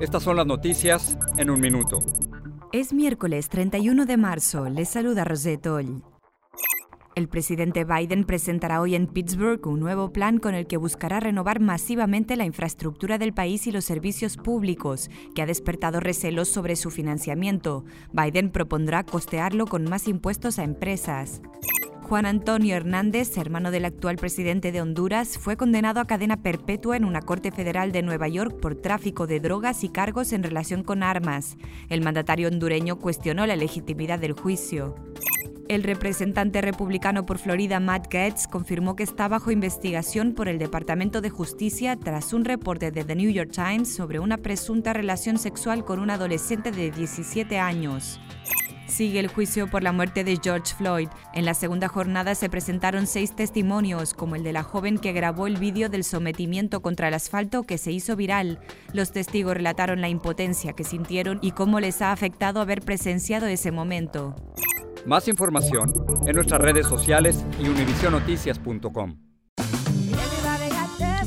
estas son las noticias en un minuto. Es miércoles 31 de marzo, les saluda Rosette Oll. El presidente Biden presentará hoy en Pittsburgh un nuevo plan con el que buscará renovar masivamente la infraestructura del país y los servicios públicos, que ha despertado recelos sobre su financiamiento. Biden propondrá costearlo con más impuestos a empresas. Juan Antonio Hernández, hermano del actual presidente de Honduras, fue condenado a cadena perpetua en una corte federal de Nueva York por tráfico de drogas y cargos en relación con armas. El mandatario hondureño cuestionó la legitimidad del juicio. El representante republicano por Florida, Matt Gaetz, confirmó que está bajo investigación por el Departamento de Justicia tras un reporte de The New York Times sobre una presunta relación sexual con un adolescente de 17 años. Sigue el juicio por la muerte de George Floyd. En la segunda jornada se presentaron seis testimonios, como el de la joven que grabó el vídeo del sometimiento contra el asfalto que se hizo viral. Los testigos relataron la impotencia que sintieron y cómo les ha afectado haber presenciado ese momento. Más información en nuestras redes sociales y univisionoticias.com.